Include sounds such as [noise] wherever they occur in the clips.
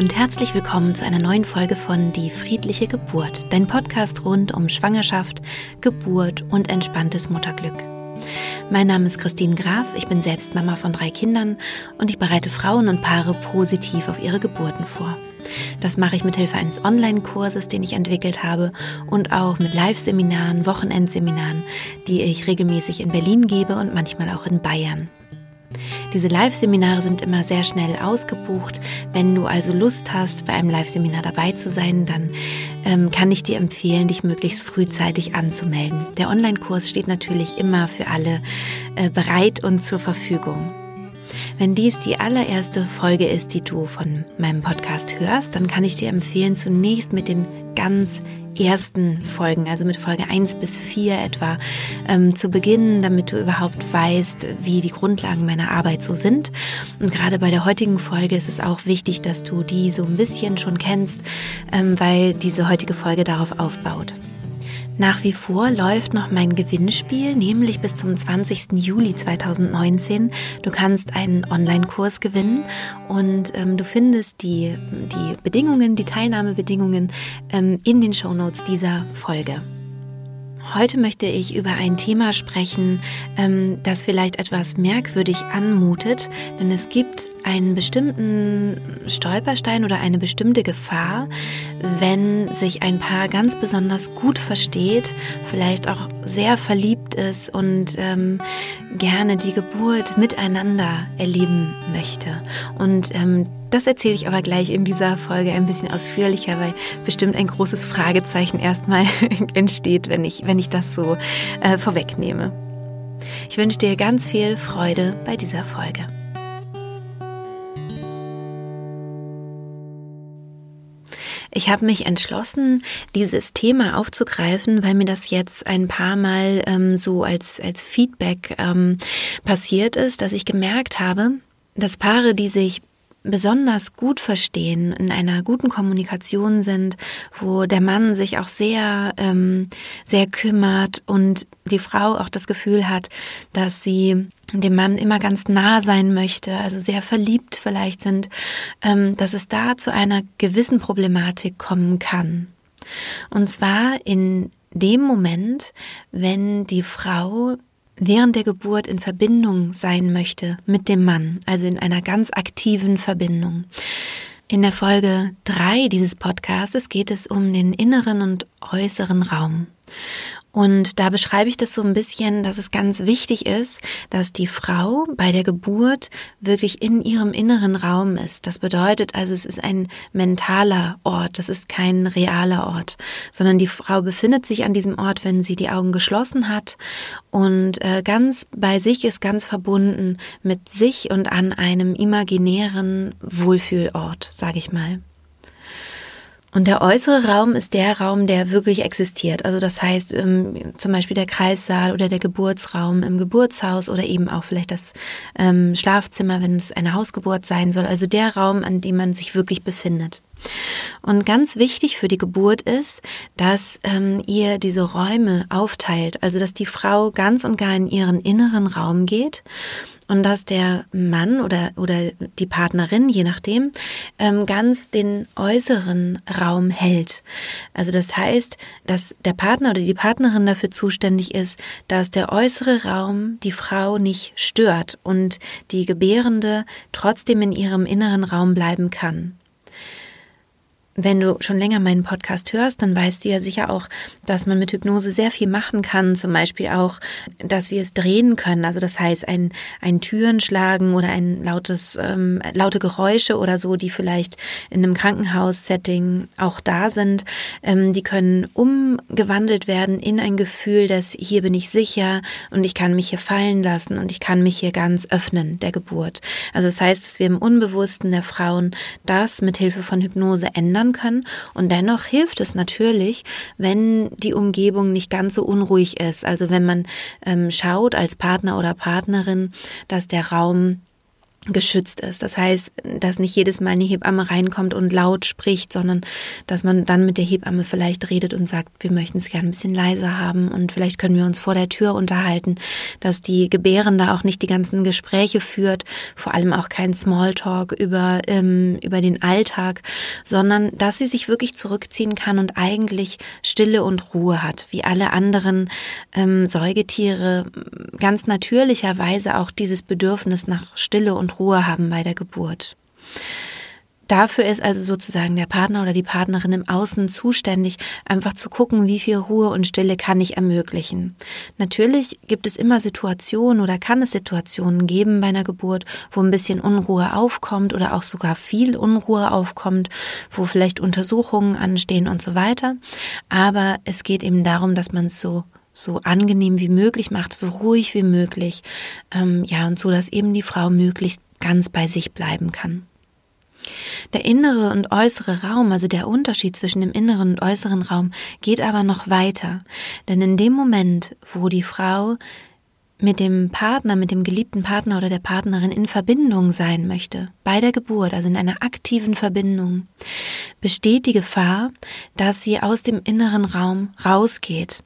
und herzlich willkommen zu einer neuen Folge von Die friedliche Geburt, dein Podcast rund um Schwangerschaft, Geburt und entspanntes Mutterglück. Mein Name ist Christine Graf, ich bin selbst Mama von drei Kindern und ich bereite Frauen und Paare positiv auf ihre Geburten vor. Das mache ich mit Hilfe eines Online-Kurses, den ich entwickelt habe und auch mit Live-Seminaren, Wochenendseminaren, die ich regelmäßig in Berlin gebe und manchmal auch in Bayern. Diese Live-Seminare sind immer sehr schnell ausgebucht. Wenn du also Lust hast, bei einem Live-Seminar dabei zu sein, dann ähm, kann ich dir empfehlen, dich möglichst frühzeitig anzumelden. Der Online-Kurs steht natürlich immer für alle äh, bereit und zur Verfügung. Wenn dies die allererste Folge ist, die du von meinem Podcast hörst, dann kann ich dir empfehlen, zunächst mit den ganz ersten Folgen, also mit Folge 1 bis 4 etwa, ähm, zu beginnen, damit du überhaupt weißt, wie die Grundlagen meiner Arbeit so sind. Und gerade bei der heutigen Folge ist es auch wichtig, dass du die so ein bisschen schon kennst, ähm, weil diese heutige Folge darauf aufbaut. Nach wie vor läuft noch mein Gewinnspiel, nämlich bis zum 20. Juli 2019. Du kannst einen Online-Kurs gewinnen und ähm, du findest die, die Bedingungen, die Teilnahmebedingungen ähm, in den Shownotes dieser Folge. Heute möchte ich über ein Thema sprechen, ähm, das vielleicht etwas merkwürdig anmutet, denn es gibt einen bestimmten Stolperstein oder eine bestimmte Gefahr, wenn sich ein Paar ganz besonders gut versteht, vielleicht auch sehr verliebt ist und ähm, gerne die Geburt miteinander erleben möchte. Und ähm, das erzähle ich aber gleich in dieser Folge ein bisschen ausführlicher, weil bestimmt ein großes Fragezeichen erstmal [laughs] entsteht, wenn ich, wenn ich das so äh, vorwegnehme. Ich wünsche dir ganz viel Freude bei dieser Folge. Ich habe mich entschlossen, dieses Thema aufzugreifen, weil mir das jetzt ein paar Mal ähm, so als, als Feedback ähm, passiert ist, dass ich gemerkt habe, dass Paare, die sich besonders gut verstehen, in einer guten Kommunikation sind, wo der Mann sich auch sehr, ähm, sehr kümmert und die Frau auch das Gefühl hat, dass sie dem Mann immer ganz nah sein möchte, also sehr verliebt vielleicht sind, ähm, dass es da zu einer gewissen Problematik kommen kann. Und zwar in dem Moment, wenn die Frau während der Geburt in Verbindung sein möchte mit dem Mann, also in einer ganz aktiven Verbindung. In der Folge drei dieses Podcasts geht es um den inneren und äußeren Raum. Und da beschreibe ich das so ein bisschen, dass es ganz wichtig ist, dass die Frau bei der Geburt wirklich in ihrem inneren Raum ist. Das bedeutet also, es ist ein mentaler Ort, das ist kein realer Ort, sondern die Frau befindet sich an diesem Ort, wenn sie die Augen geschlossen hat und äh, ganz bei sich ist, ganz verbunden mit sich und an einem imaginären Wohlfühlort, sage ich mal. Und der äußere Raum ist der Raum, der wirklich existiert. Also das heißt ähm, zum Beispiel der Kreissaal oder der Geburtsraum im Geburtshaus oder eben auch vielleicht das ähm, Schlafzimmer, wenn es eine Hausgeburt sein soll. Also der Raum, an dem man sich wirklich befindet. Und ganz wichtig für die Geburt ist, dass ähm, ihr diese Räume aufteilt, also dass die Frau ganz und gar in ihren inneren Raum geht und dass der Mann oder, oder die Partnerin, je nachdem, ähm, ganz den äußeren Raum hält. Also das heißt, dass der Partner oder die Partnerin dafür zuständig ist, dass der äußere Raum die Frau nicht stört und die Gebärende trotzdem in ihrem inneren Raum bleiben kann. Wenn du schon länger meinen Podcast hörst, dann weißt du ja sicher auch, dass man mit Hypnose sehr viel machen kann. Zum Beispiel auch, dass wir es drehen können. Also das heißt, ein, ein Türen schlagen oder ein lautes, ähm, laute Geräusche oder so, die vielleicht in einem Krankenhaus-Setting auch da sind, ähm, die können umgewandelt werden in ein Gefühl, dass hier bin ich sicher und ich kann mich hier fallen lassen und ich kann mich hier ganz öffnen der Geburt. Also das heißt, dass wir im Unbewussten der Frauen das mit Hilfe von Hypnose ändern verändern können. Und dennoch hilft es natürlich, wenn die Umgebung nicht ganz so unruhig ist. Also wenn man ähm, schaut als Partner oder Partnerin, dass der Raum geschützt ist. Das heißt, dass nicht jedes Mal eine Hebamme reinkommt und laut spricht, sondern dass man dann mit der Hebamme vielleicht redet und sagt, wir möchten es gerne ein bisschen leiser haben und vielleicht können wir uns vor der Tür unterhalten, dass die Gebärende auch nicht die ganzen Gespräche führt, vor allem auch kein Smalltalk über, ähm, über den Alltag, sondern dass sie sich wirklich zurückziehen kann und eigentlich Stille und Ruhe hat, wie alle anderen ähm, Säugetiere ganz natürlicherweise auch dieses Bedürfnis nach Stille und Ruhe haben bei der Geburt. Dafür ist also sozusagen der Partner oder die Partnerin im Außen zuständig, einfach zu gucken, wie viel Ruhe und Stille kann ich ermöglichen. Natürlich gibt es immer Situationen oder kann es Situationen geben bei einer Geburt, wo ein bisschen Unruhe aufkommt oder auch sogar viel Unruhe aufkommt, wo vielleicht Untersuchungen anstehen und so weiter. Aber es geht eben darum, dass man es so so angenehm wie möglich macht, so ruhig wie möglich, ähm, ja, und so, dass eben die Frau möglichst ganz bei sich bleiben kann. Der innere und äußere Raum, also der Unterschied zwischen dem inneren und äußeren Raum, geht aber noch weiter. Denn in dem Moment, wo die Frau mit dem Partner, mit dem geliebten Partner oder der Partnerin in Verbindung sein möchte, bei der Geburt, also in einer aktiven Verbindung, besteht die Gefahr, dass sie aus dem inneren Raum rausgeht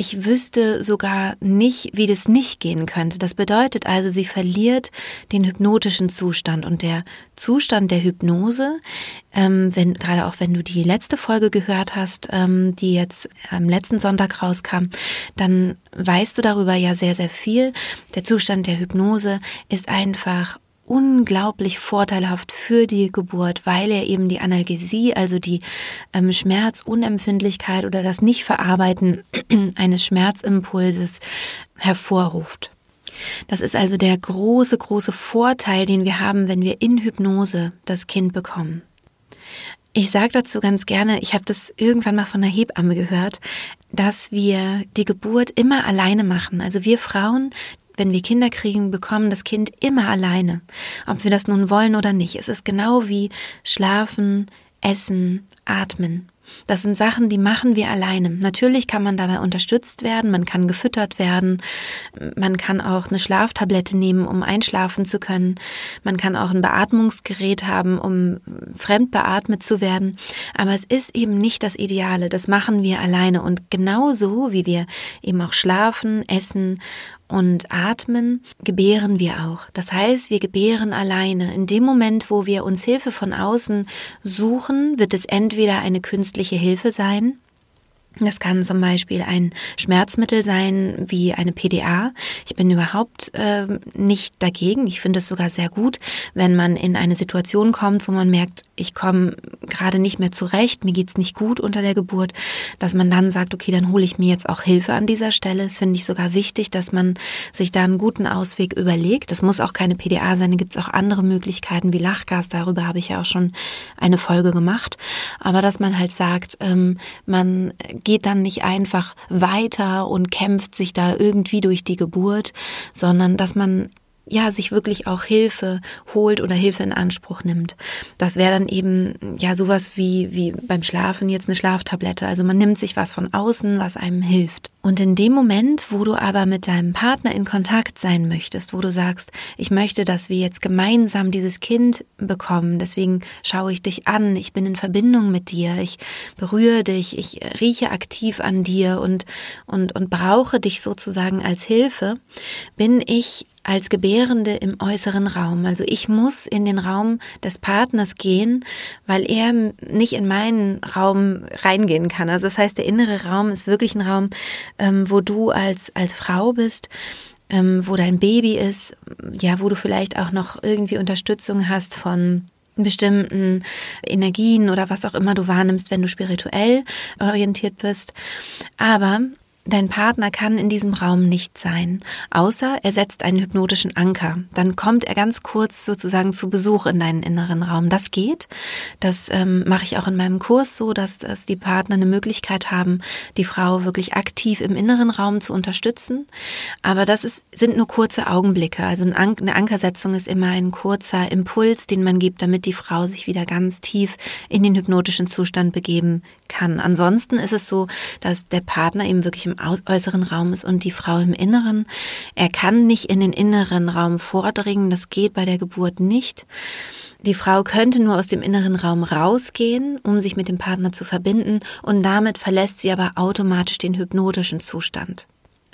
ich wüsste sogar nicht, wie das nicht gehen könnte. Das bedeutet also, sie verliert den hypnotischen Zustand und der Zustand der Hypnose, ähm, wenn gerade auch wenn du die letzte Folge gehört hast, ähm, die jetzt am letzten Sonntag rauskam, dann weißt du darüber ja sehr sehr viel. Der Zustand der Hypnose ist einfach unglaublich vorteilhaft für die Geburt, weil er eben die Analgesie, also die ähm, Schmerzunempfindlichkeit oder das Nichtverarbeiten [clears throat] eines Schmerzimpulses hervorruft. Das ist also der große, große Vorteil, den wir haben, wenn wir in Hypnose das Kind bekommen. Ich sage dazu ganz gerne, ich habe das irgendwann mal von einer Hebamme gehört, dass wir die Geburt immer alleine machen. Also wir Frauen, wenn wir Kinder kriegen, bekommen das Kind immer alleine. Ob wir das nun wollen oder nicht. Es ist genau wie Schlafen, Essen, Atmen. Das sind Sachen, die machen wir alleine. Natürlich kann man dabei unterstützt werden, man kann gefüttert werden, man kann auch eine Schlaftablette nehmen, um einschlafen zu können, man kann auch ein Beatmungsgerät haben, um fremd beatmet zu werden. Aber es ist eben nicht das Ideale, das machen wir alleine. Und genauso wie wir eben auch schlafen, essen und atmen, gebären wir auch. Das heißt, wir gebären alleine. In dem Moment, wo wir uns Hilfe von außen suchen, wird es entweder eine künstliche Hilfe sein, das kann zum Beispiel ein Schmerzmittel sein wie eine PDA. Ich bin überhaupt äh, nicht dagegen. Ich finde es sogar sehr gut, wenn man in eine Situation kommt, wo man merkt, ich komme gerade nicht mehr zurecht, mir geht's nicht gut unter der Geburt, dass man dann sagt, okay, dann hole ich mir jetzt auch Hilfe an dieser Stelle. Das finde ich sogar wichtig, dass man sich da einen guten Ausweg überlegt. Das muss auch keine PDA sein, da gibt's auch andere Möglichkeiten wie Lachgas. Darüber habe ich ja auch schon eine Folge gemacht. Aber dass man halt sagt, ähm, man geht dann nicht einfach weiter und kämpft sich da irgendwie durch die Geburt, sondern dass man ja, sich wirklich auch Hilfe holt oder Hilfe in Anspruch nimmt. Das wäre dann eben ja sowas wie, wie beim Schlafen jetzt eine Schlaftablette. Also man nimmt sich was von außen, was einem hilft. Und in dem Moment, wo du aber mit deinem Partner in Kontakt sein möchtest, wo du sagst, ich möchte, dass wir jetzt gemeinsam dieses Kind bekommen, deswegen schaue ich dich an, ich bin in Verbindung mit dir, ich berühre dich, ich rieche aktiv an dir und, und, und brauche dich sozusagen als Hilfe, bin ich als Gebärende im äußeren Raum. Also ich muss in den Raum des Partners gehen, weil er nicht in meinen Raum reingehen kann. Also das heißt, der innere Raum ist wirklich ein Raum, ähm, wo du als, als Frau bist, ähm, wo dein Baby ist, ja, wo du vielleicht auch noch irgendwie Unterstützung hast von bestimmten Energien oder was auch immer du wahrnimmst, wenn du spirituell orientiert bist. Aber Dein Partner kann in diesem Raum nicht sein, außer er setzt einen hypnotischen Anker. Dann kommt er ganz kurz sozusagen zu Besuch in deinen inneren Raum. Das geht. Das ähm, mache ich auch in meinem Kurs so, dass, dass die Partner eine Möglichkeit haben, die Frau wirklich aktiv im inneren Raum zu unterstützen. Aber das ist, sind nur kurze Augenblicke. Also eine Ankersetzung ist immer ein kurzer Impuls, den man gibt, damit die Frau sich wieder ganz tief in den hypnotischen Zustand begeben kann. Ansonsten ist es so, dass der Partner eben wirklich im äußeren Raum ist und die Frau im Inneren. Er kann nicht in den inneren Raum vordringen. Das geht bei der Geburt nicht. Die Frau könnte nur aus dem inneren Raum rausgehen, um sich mit dem Partner zu verbinden, und damit verlässt sie aber automatisch den hypnotischen Zustand.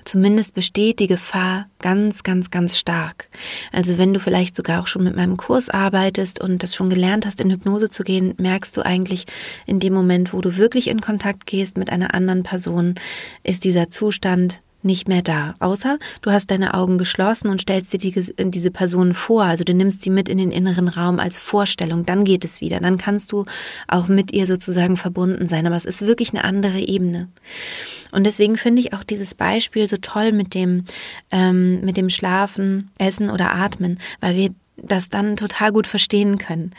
Zumindest besteht die Gefahr ganz, ganz, ganz stark. Also wenn du vielleicht sogar auch schon mit meinem Kurs arbeitest und das schon gelernt hast, in Hypnose zu gehen, merkst du eigentlich in dem Moment, wo du wirklich in Kontakt gehst mit einer anderen Person, ist dieser Zustand nicht mehr da. Außer du hast deine Augen geschlossen und stellst dir die, diese Person vor. Also du nimmst sie mit in den inneren Raum als Vorstellung. Dann geht es wieder. Dann kannst du auch mit ihr sozusagen verbunden sein. Aber es ist wirklich eine andere Ebene. Und deswegen finde ich auch dieses Beispiel so toll mit dem, ähm, mit dem Schlafen, Essen oder Atmen, weil wir das dann total gut verstehen können,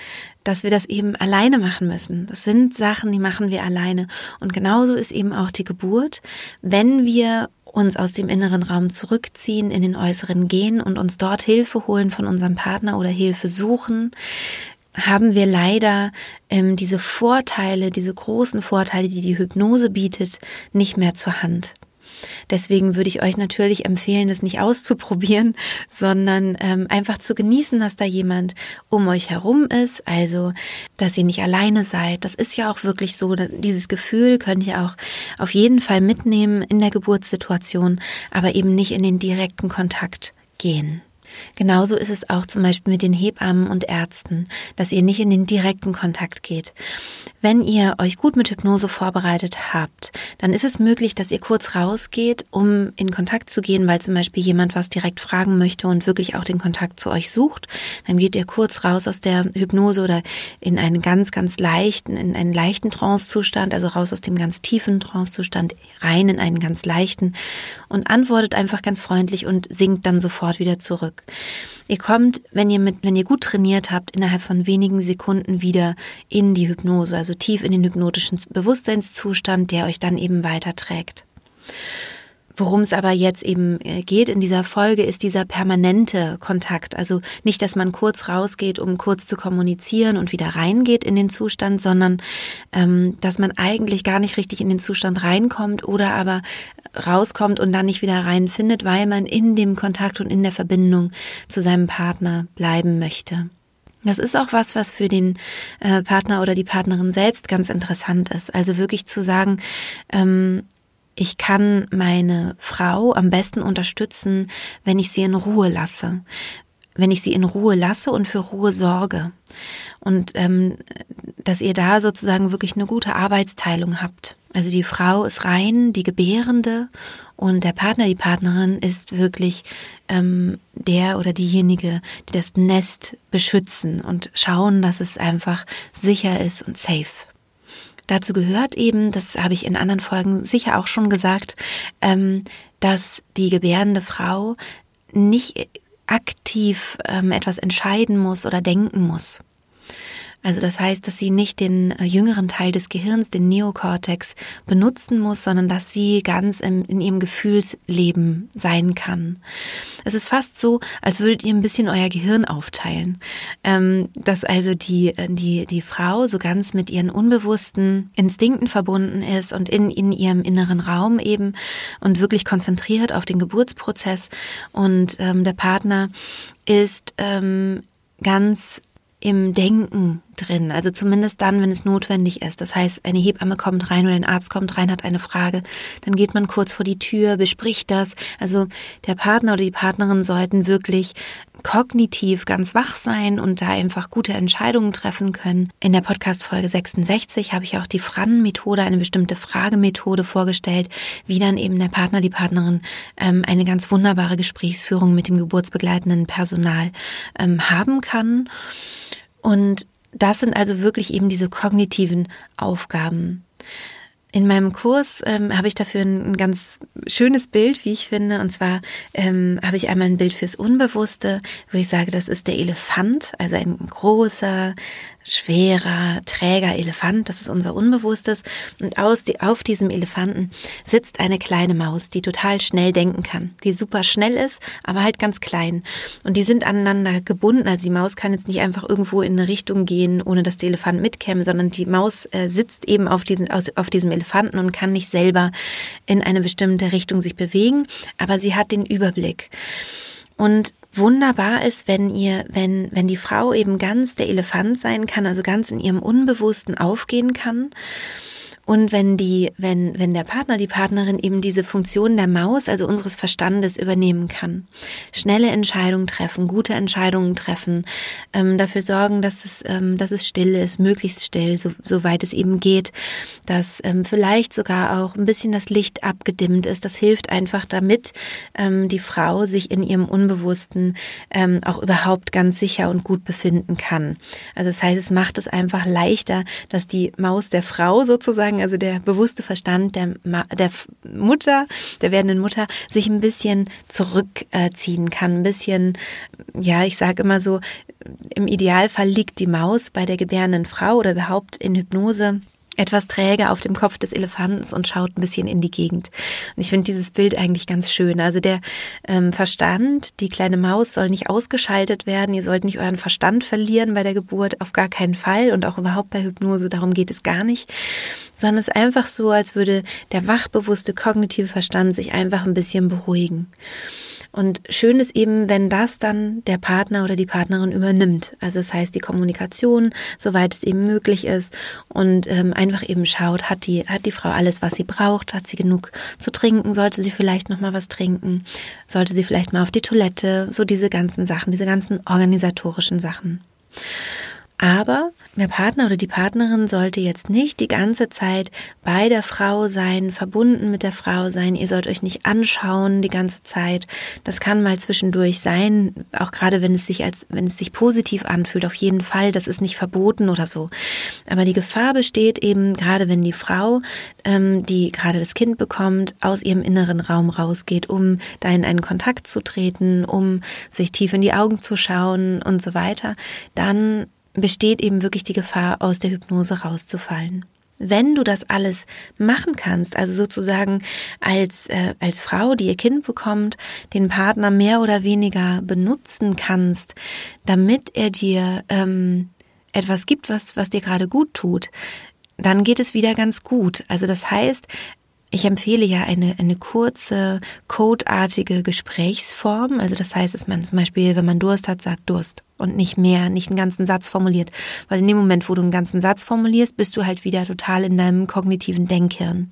dass wir das eben alleine machen müssen. Das sind Sachen, die machen wir alleine. Und genauso ist eben auch die Geburt. Wenn wir uns aus dem inneren Raum zurückziehen, in den äußeren gehen und uns dort Hilfe holen von unserem Partner oder Hilfe suchen, haben wir leider ähm, diese Vorteile, diese großen Vorteile, die die Hypnose bietet, nicht mehr zur Hand. Deswegen würde ich euch natürlich empfehlen, das nicht auszuprobieren, [laughs] sondern ähm, einfach zu genießen, dass da jemand um euch herum ist, also dass ihr nicht alleine seid. Das ist ja auch wirklich so, dieses Gefühl könnt ihr auch auf jeden Fall mitnehmen in der Geburtssituation, aber eben nicht in den direkten Kontakt gehen. Genauso ist es auch zum Beispiel mit den Hebammen und Ärzten, dass ihr nicht in den direkten Kontakt geht. Wenn ihr euch gut mit Hypnose vorbereitet habt, dann ist es möglich, dass ihr kurz rausgeht, um in Kontakt zu gehen, weil zum Beispiel jemand was direkt fragen möchte und wirklich auch den Kontakt zu euch sucht. Dann geht ihr kurz raus aus der Hypnose oder in einen ganz, ganz leichten, in einen leichten Trancezustand, also raus aus dem ganz tiefen Trancezustand, rein in einen ganz leichten und antwortet einfach ganz freundlich und sinkt dann sofort wieder zurück. Ihr kommt, wenn ihr mit, wenn ihr gut trainiert habt, innerhalb von wenigen Sekunden wieder in die Hypnose, also tief in den hypnotischen Bewusstseinszustand, der euch dann eben weiterträgt. Worum es aber jetzt eben äh, geht in dieser Folge, ist dieser permanente Kontakt. Also nicht, dass man kurz rausgeht, um kurz zu kommunizieren und wieder reingeht in den Zustand, sondern ähm, dass man eigentlich gar nicht richtig in den Zustand reinkommt oder aber rauskommt und dann nicht wieder reinfindet, weil man in dem Kontakt und in der Verbindung zu seinem Partner bleiben möchte. Das ist auch was, was für den äh, Partner oder die Partnerin selbst ganz interessant ist. Also wirklich zu sagen, ähm, ich kann meine Frau am besten unterstützen, wenn ich sie in Ruhe lasse, wenn ich sie in Ruhe lasse und für Ruhe sorge. Und ähm, dass ihr da sozusagen wirklich eine gute Arbeitsteilung habt. Also die Frau ist rein die Gebärende und der Partner, die Partnerin ist wirklich ähm, der oder diejenige, die das Nest beschützen und schauen, dass es einfach sicher ist und safe. Dazu gehört eben, das habe ich in anderen Folgen sicher auch schon gesagt, ähm, dass die gebärende Frau nicht aktiv ähm, etwas entscheiden muss oder denken muss. Also das heißt, dass sie nicht den äh, jüngeren Teil des Gehirns, den Neokortex, benutzen muss, sondern dass sie ganz im, in ihrem Gefühlsleben sein kann. Es ist fast so, als würdet ihr ein bisschen euer Gehirn aufteilen. Ähm, dass also die, äh, die, die Frau so ganz mit ihren unbewussten Instinkten verbunden ist und in, in ihrem inneren Raum eben und wirklich konzentriert auf den Geburtsprozess und ähm, der Partner ist ähm, ganz im Denken drin, also zumindest dann, wenn es notwendig ist. Das heißt, eine Hebamme kommt rein oder ein Arzt kommt rein, hat eine Frage, dann geht man kurz vor die Tür, bespricht das. Also der Partner oder die Partnerin sollten wirklich kognitiv ganz wach sein und da einfach gute Entscheidungen treffen können. In der Podcast Folge 66 habe ich auch die Fran-Methode, eine bestimmte Fragemethode vorgestellt, wie dann eben der Partner, die Partnerin ähm, eine ganz wunderbare Gesprächsführung mit dem geburtsbegleitenden Personal ähm, haben kann. Und das sind also wirklich eben diese kognitiven Aufgaben. In meinem Kurs ähm, habe ich dafür ein, ein, ganz schönes Bild, wie ich finde. Und zwar ähm, habe ich einmal ein Bild fürs Unbewusste, wo ich sage, das ist der Elefant, also ein großer, schwerer, träger Elefant, das ist unser Unbewusstes. Und aus, die, auf diesem Elefanten sitzt eine kleine Maus, die total schnell denken kann, die super schnell ist, aber halt ganz klein. Und die sind aneinander gebunden. Also die Maus kann jetzt nicht einfach irgendwo in eine Richtung gehen, ohne dass der Elefant mitkäme, sondern die Maus äh, sitzt eben auf diesem, auf diesem Elefanten und kann nicht selber in eine bestimmte Richtung sich bewegen, aber sie hat den Überblick. Und wunderbar ist, wenn ihr, wenn, wenn die Frau eben ganz der Elefant sein kann, also ganz in ihrem Unbewussten aufgehen kann und wenn die, wenn, wenn der Partner, die Partnerin eben diese Funktion der Maus, also unseres Verstandes übernehmen kann. Schnelle Entscheidungen treffen, gute Entscheidungen treffen, ähm, dafür sorgen, dass es, ähm, dass es still ist, möglichst still, so, soweit es eben geht, dass ähm, vielleicht sogar auch ein bisschen das Licht abgedimmt ist. Das hilft einfach damit, ähm, die Frau sich in ihrem Unbewussten ähm, auch überhaupt ganz sicher und gut befinden kann. Also das heißt, es macht es einfach leichter, dass die Maus der Frau sozusagen sagen, also der bewusste Verstand der, der Mutter, der werdenden Mutter, sich ein bisschen zurückziehen kann, ein bisschen, ja, ich sage immer so, im Idealfall liegt die Maus bei der gebärenden Frau oder überhaupt in Hypnose etwas träge auf dem Kopf des Elefantens und schaut ein bisschen in die Gegend. Und ich finde dieses Bild eigentlich ganz schön. Also der ähm, Verstand, die kleine Maus soll nicht ausgeschaltet werden. Ihr sollt nicht euren Verstand verlieren bei der Geburt, auf gar keinen Fall und auch überhaupt bei Hypnose, darum geht es gar nicht. Sondern es ist einfach so, als würde der wachbewusste kognitive Verstand sich einfach ein bisschen beruhigen. Und schön ist eben, wenn das dann der Partner oder die Partnerin übernimmt. Also das heißt die Kommunikation, soweit es eben möglich ist. Und ähm, einfach eben schaut, hat die, hat die Frau alles, was sie braucht, hat sie genug zu trinken, sollte sie vielleicht noch mal was trinken, sollte sie vielleicht mal auf die Toilette, so diese ganzen Sachen, diese ganzen organisatorischen Sachen. Aber der Partner oder die Partnerin sollte jetzt nicht die ganze Zeit bei der Frau sein, verbunden mit der Frau sein. Ihr sollt euch nicht anschauen die ganze Zeit. Das kann mal zwischendurch sein, auch gerade wenn es sich als, wenn es sich positiv anfühlt. Auf jeden Fall, das ist nicht verboten oder so. Aber die Gefahr besteht eben gerade, wenn die Frau, ähm, die gerade das Kind bekommt, aus ihrem inneren Raum rausgeht, um da in einen Kontakt zu treten, um sich tief in die Augen zu schauen und so weiter, dann besteht eben wirklich die Gefahr, aus der Hypnose rauszufallen. Wenn du das alles machen kannst, also sozusagen als, äh, als Frau, die ihr Kind bekommt, den Partner mehr oder weniger benutzen kannst, damit er dir ähm, etwas gibt, was, was dir gerade gut tut, dann geht es wieder ganz gut. Also das heißt, ich empfehle ja eine, eine kurze, codeartige Gesprächsform. Also das heißt, dass man zum Beispiel, wenn man Durst hat, sagt Durst und nicht mehr, nicht einen ganzen Satz formuliert. Weil in dem Moment, wo du einen ganzen Satz formulierst, bist du halt wieder total in deinem kognitiven Denkhirn.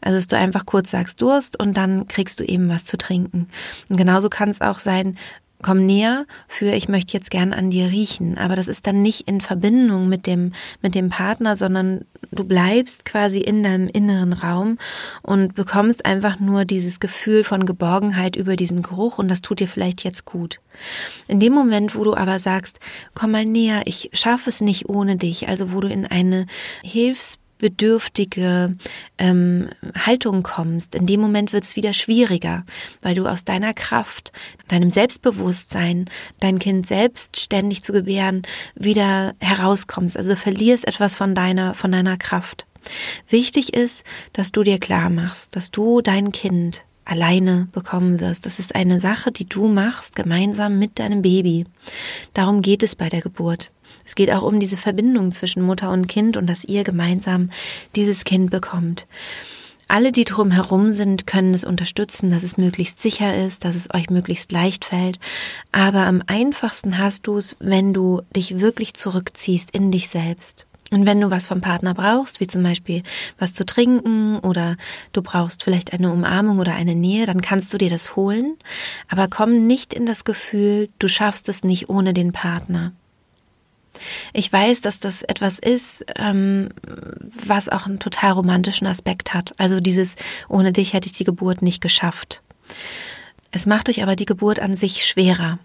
Also dass du einfach kurz sagst Durst und dann kriegst du eben was zu trinken. Und genauso kann es auch sein, komm näher für ich möchte jetzt gern an dir riechen. Aber das ist dann nicht in Verbindung mit dem, mit dem Partner, sondern du bleibst quasi in deinem inneren Raum und bekommst einfach nur dieses Gefühl von Geborgenheit über diesen Geruch und das tut dir vielleicht jetzt gut. In dem Moment, wo du aber sagst, komm mal näher, ich schaffe es nicht ohne dich, also wo du in eine Hilfs bedürftige ähm, Haltung kommst, in dem Moment wird es wieder schwieriger, weil du aus deiner Kraft, deinem Selbstbewusstsein, dein Kind selbstständig zu gebären, wieder herauskommst. Also verlierst etwas von deiner, von deiner Kraft. Wichtig ist, dass du dir klar machst, dass du dein Kind alleine bekommen wirst. Das ist eine Sache, die du machst gemeinsam mit deinem Baby. Darum geht es bei der Geburt. Es geht auch um diese Verbindung zwischen Mutter und Kind und dass ihr gemeinsam dieses Kind bekommt. Alle, die drumherum sind, können es unterstützen, dass es möglichst sicher ist, dass es euch möglichst leicht fällt. Aber am einfachsten hast du es, wenn du dich wirklich zurückziehst in dich selbst. Und wenn du was vom Partner brauchst, wie zum Beispiel was zu trinken oder du brauchst vielleicht eine Umarmung oder eine Nähe, dann kannst du dir das holen. Aber komm nicht in das Gefühl, du schaffst es nicht ohne den Partner. Ich weiß, dass das etwas ist, ähm, was auch einen total romantischen Aspekt hat. Also dieses, ohne dich hätte ich die Geburt nicht geschafft. Es macht euch aber die Geburt an sich schwerer.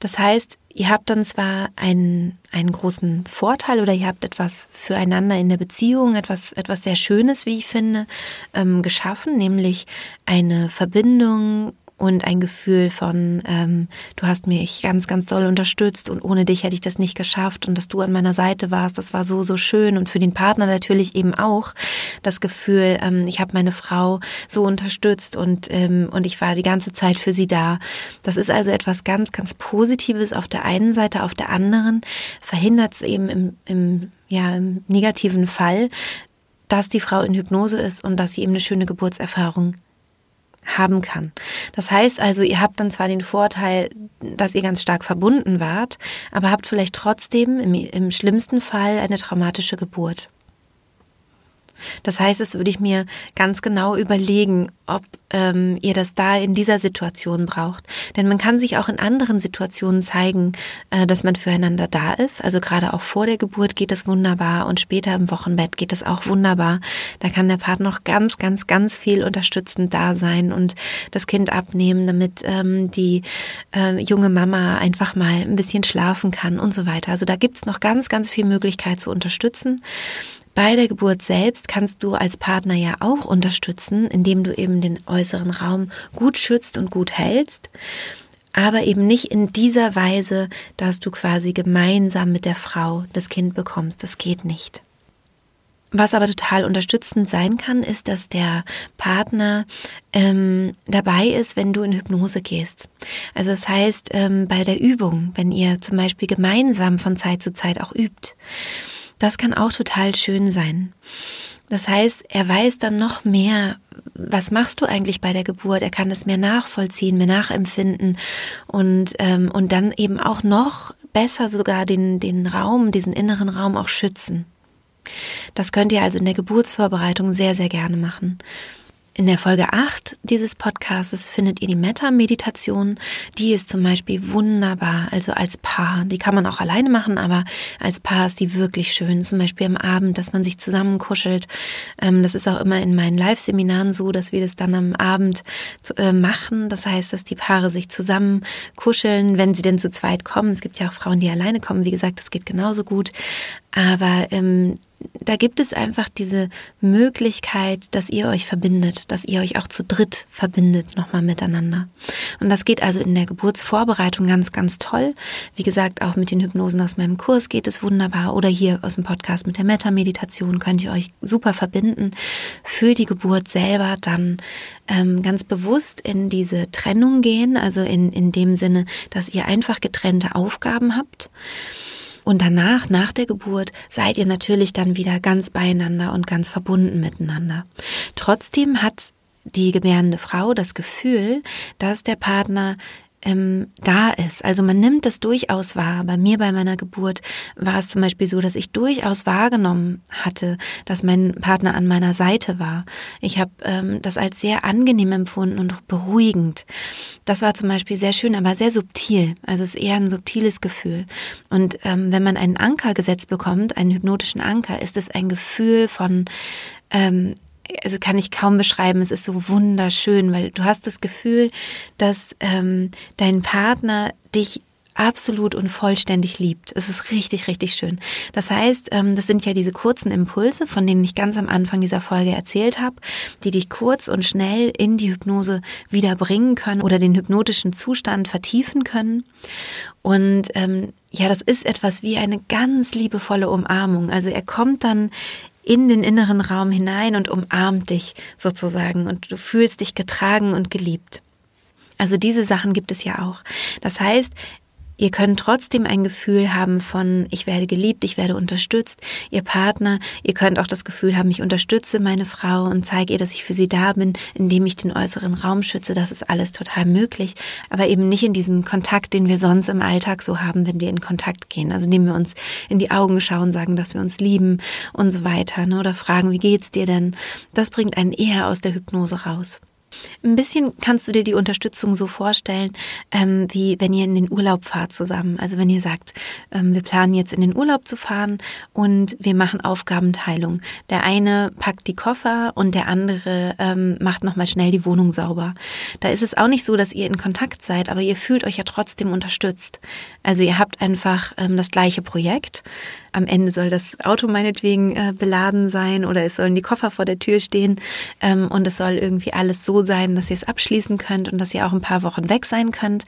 Das heißt, ihr habt dann zwar einen, einen großen Vorteil oder ihr habt etwas füreinander in der Beziehung, etwas, etwas sehr Schönes, wie ich finde, ähm, geschaffen, nämlich eine Verbindung und ein Gefühl von, ähm, du hast mich ganz, ganz doll unterstützt und ohne dich hätte ich das nicht geschafft und dass du an meiner Seite warst, das war so, so schön und für den Partner natürlich eben auch das Gefühl, ähm, ich habe meine Frau so unterstützt und, ähm, und ich war die ganze Zeit für sie da. Das ist also etwas ganz, ganz Positives auf der einen Seite, auf der anderen verhindert es eben im, im, ja, im negativen Fall, dass die Frau in Hypnose ist und dass sie eben eine schöne Geburtserfahrung haben kann. Das heißt also, ihr habt dann zwar den Vorteil, dass ihr ganz stark verbunden wart, aber habt vielleicht trotzdem im, im schlimmsten Fall eine traumatische Geburt. Das heißt, es würde ich mir ganz genau überlegen, ob ähm, ihr das da in dieser Situation braucht. Denn man kann sich auch in anderen Situationen zeigen, äh, dass man füreinander da ist. Also gerade auch vor der Geburt geht es wunderbar und später im Wochenbett geht es auch wunderbar. Da kann der Partner noch ganz, ganz, ganz viel unterstützend da sein und das Kind abnehmen, damit ähm, die äh, junge Mama einfach mal ein bisschen schlafen kann und so weiter. Also da gibt's noch ganz, ganz viel Möglichkeit zu unterstützen. Bei der Geburt selbst kannst du als Partner ja auch unterstützen, indem du eben den äußeren Raum gut schützt und gut hältst, aber eben nicht in dieser Weise, dass du quasi gemeinsam mit der Frau das Kind bekommst. Das geht nicht. Was aber total unterstützend sein kann, ist, dass der Partner ähm, dabei ist, wenn du in Hypnose gehst. Also das heißt, ähm, bei der Übung, wenn ihr zum Beispiel gemeinsam von Zeit zu Zeit auch übt, das kann auch total schön sein. Das heißt, er weiß dann noch mehr, was machst du eigentlich bei der Geburt? Er kann es mehr nachvollziehen, mehr nachempfinden und, ähm, und dann eben auch noch besser sogar den, den Raum, diesen inneren Raum auch schützen. Das könnt ihr also in der Geburtsvorbereitung sehr, sehr gerne machen. In der Folge 8 dieses Podcasts findet ihr die Metta-Meditation. Die ist zum Beispiel wunderbar, also als Paar. Die kann man auch alleine machen, aber als Paar ist die wirklich schön. Zum Beispiel am Abend, dass man sich zusammenkuschelt. Ähm, das ist auch immer in meinen Live-Seminaren so, dass wir das dann am Abend äh, machen. Das heißt, dass die Paare sich zusammen kuscheln, wenn sie denn zu zweit kommen. Es gibt ja auch Frauen, die alleine kommen. Wie gesagt, das geht genauso gut. Aber ähm, da gibt es einfach diese Möglichkeit, dass ihr euch verbindet, dass ihr euch auch zu dritt verbindet nochmal miteinander. Und das geht also in der Geburtsvorbereitung ganz, ganz toll. Wie gesagt, auch mit den Hypnosen aus meinem Kurs geht es wunderbar. Oder hier aus dem Podcast mit der Metta-Meditation könnt ihr euch super verbinden. Für die Geburt selber dann ähm, ganz bewusst in diese Trennung gehen, also in, in dem Sinne, dass ihr einfach getrennte Aufgaben habt. Und danach, nach der Geburt, seid ihr natürlich dann wieder ganz beieinander und ganz verbunden miteinander. Trotzdem hat die gebärende Frau das Gefühl, dass der Partner ähm, da ist. Also man nimmt das durchaus wahr. Bei mir bei meiner Geburt war es zum Beispiel so, dass ich durchaus wahrgenommen hatte, dass mein Partner an meiner Seite war. Ich habe ähm, das als sehr angenehm empfunden und beruhigend. Das war zum Beispiel sehr schön, aber sehr subtil. Also es ist eher ein subtiles Gefühl. Und ähm, wenn man einen Anker gesetzt bekommt, einen hypnotischen Anker, ist es ein Gefühl von ähm, also kann ich kaum beschreiben, es ist so wunderschön, weil du hast das Gefühl, dass ähm, dein Partner dich absolut und vollständig liebt. Es ist richtig, richtig schön. Das heißt, ähm, das sind ja diese kurzen Impulse, von denen ich ganz am Anfang dieser Folge erzählt habe, die dich kurz und schnell in die Hypnose wieder bringen können oder den hypnotischen Zustand vertiefen können. Und ähm, ja, das ist etwas wie eine ganz liebevolle Umarmung. Also er kommt dann in den inneren Raum hinein und umarmt dich sozusagen und du fühlst dich getragen und geliebt. Also diese Sachen gibt es ja auch. Das heißt, Ihr könnt trotzdem ein Gefühl haben von, ich werde geliebt, ich werde unterstützt. Ihr Partner, ihr könnt auch das Gefühl haben, ich unterstütze meine Frau und zeige ihr, dass ich für sie da bin, indem ich den äußeren Raum schütze. Das ist alles total möglich, aber eben nicht in diesem Kontakt, den wir sonst im Alltag so haben, wenn wir in Kontakt gehen. Also indem wir uns in die Augen schauen, sagen, dass wir uns lieben und so weiter, ne? oder fragen, wie geht's dir denn? Das bringt einen eher aus der Hypnose raus. Ein bisschen kannst du dir die Unterstützung so vorstellen, ähm, wie wenn ihr in den Urlaub fahrt zusammen. Also wenn ihr sagt, ähm, wir planen jetzt in den Urlaub zu fahren und wir machen Aufgabenteilung. Der eine packt die Koffer und der andere ähm, macht nochmal schnell die Wohnung sauber. Da ist es auch nicht so, dass ihr in Kontakt seid, aber ihr fühlt euch ja trotzdem unterstützt. Also ihr habt einfach ähm, das gleiche Projekt am Ende soll das Auto meinetwegen äh, beladen sein oder es sollen die Koffer vor der Tür stehen ähm, und es soll irgendwie alles so sein, dass ihr es abschließen könnt und dass ihr auch ein paar Wochen weg sein könnt.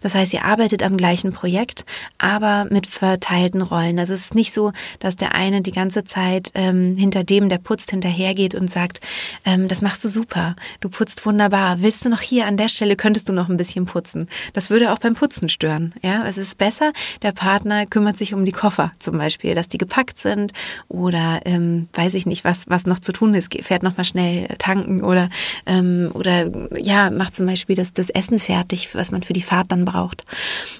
Das heißt, ihr arbeitet am gleichen Projekt, aber mit verteilten Rollen. Also es ist nicht so, dass der eine die ganze Zeit ähm, hinter dem, der putzt, hinterhergeht und sagt, ähm, das machst du super, du putzt wunderbar. Willst du noch hier an der Stelle, könntest du noch ein bisschen putzen? Das würde auch beim Putzen stören. Ja, es ist besser, der Partner kümmert sich um die Koffer zum Beispiel, dass die gepackt sind oder ähm, weiß ich nicht, was, was noch zu tun ist, fährt noch mal schnell tanken oder, ähm, oder ja, macht zum Beispiel das, das Essen fertig, was man für die Fahrt dann braucht.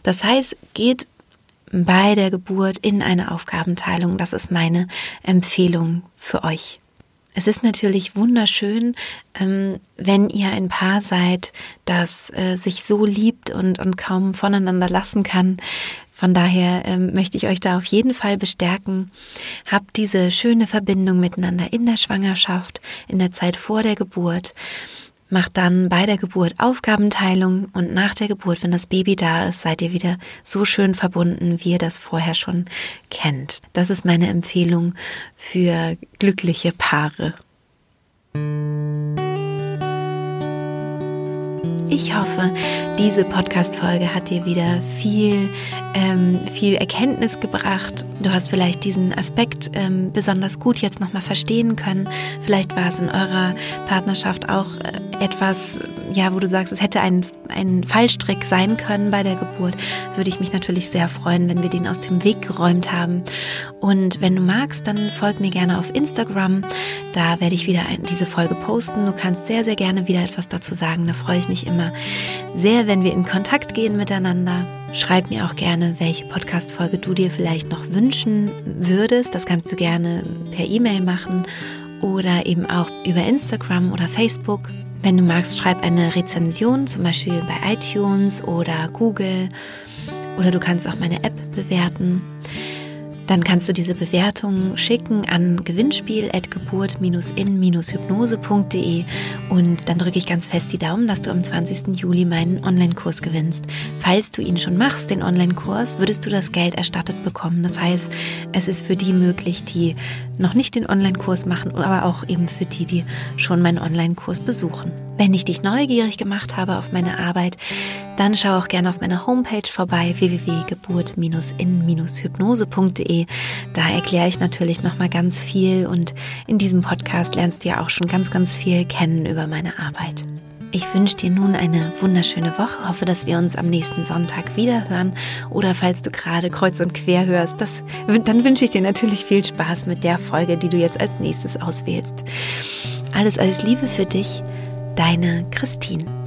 Das heißt, geht bei der Geburt in eine Aufgabenteilung. Das ist meine Empfehlung für euch. Es ist natürlich wunderschön, ähm, wenn ihr ein Paar seid, das äh, sich so liebt und, und kaum voneinander lassen kann. Von daher ähm, möchte ich euch da auf jeden Fall bestärken. Habt diese schöne Verbindung miteinander in der Schwangerschaft, in der Zeit vor der Geburt macht dann bei der Geburt Aufgabenteilung und nach der Geburt, wenn das Baby da ist, seid ihr wieder so schön verbunden, wie ihr das vorher schon kennt. Das ist meine Empfehlung für glückliche Paare. Ich hoffe, diese Podcast-Folge hat dir wieder viel, ähm, viel Erkenntnis gebracht. Du hast vielleicht diesen Aspekt ähm, besonders gut jetzt nochmal verstehen können. Vielleicht war es in eurer Partnerschaft auch äh, etwas, ja, wo du sagst, es hätte ein, ein Fallstrick sein können bei der Geburt. Würde ich mich natürlich sehr freuen, wenn wir den aus dem Weg geräumt haben. Und wenn du magst, dann folg mir gerne auf Instagram. Da werde ich wieder ein, diese Folge posten. Du kannst sehr, sehr gerne wieder etwas dazu sagen. Da freue ich mich immer sehr, wenn wir in Kontakt gehen miteinander. Schreib mir auch gerne, welche Podcast-Folge du dir vielleicht noch wünschen würdest. Das kannst du gerne per E-Mail machen oder eben auch über Instagram oder Facebook. Wenn du magst, schreib eine Rezension, zum Beispiel bei iTunes oder Google. Oder du kannst auch meine App bewerten. Dann kannst du diese Bewertung schicken an gewinnspiel.geburt-in-hypnose.de und dann drücke ich ganz fest die Daumen, dass du am 20. Juli meinen Online-Kurs gewinnst. Falls du ihn schon machst, den Online-Kurs, würdest du das Geld erstattet bekommen. Das heißt, es ist für die möglich, die noch nicht den Online-Kurs machen, aber auch eben für die, die schon meinen Online-Kurs besuchen. Wenn ich dich neugierig gemacht habe auf meine Arbeit, dann schau auch gerne auf meiner Homepage vorbei www.geburt-in-hypnose.de. Da erkläre ich natürlich noch mal ganz viel und in diesem Podcast lernst du ja auch schon ganz ganz viel kennen über meine Arbeit. Ich wünsche dir nun eine wunderschöne Woche. Hoffe, dass wir uns am nächsten Sonntag wieder hören. Oder falls du gerade kreuz und quer hörst, das, dann wünsche ich dir natürlich viel Spaß mit der Folge, die du jetzt als nächstes auswählst. Alles, alles Liebe für dich Deine Christine.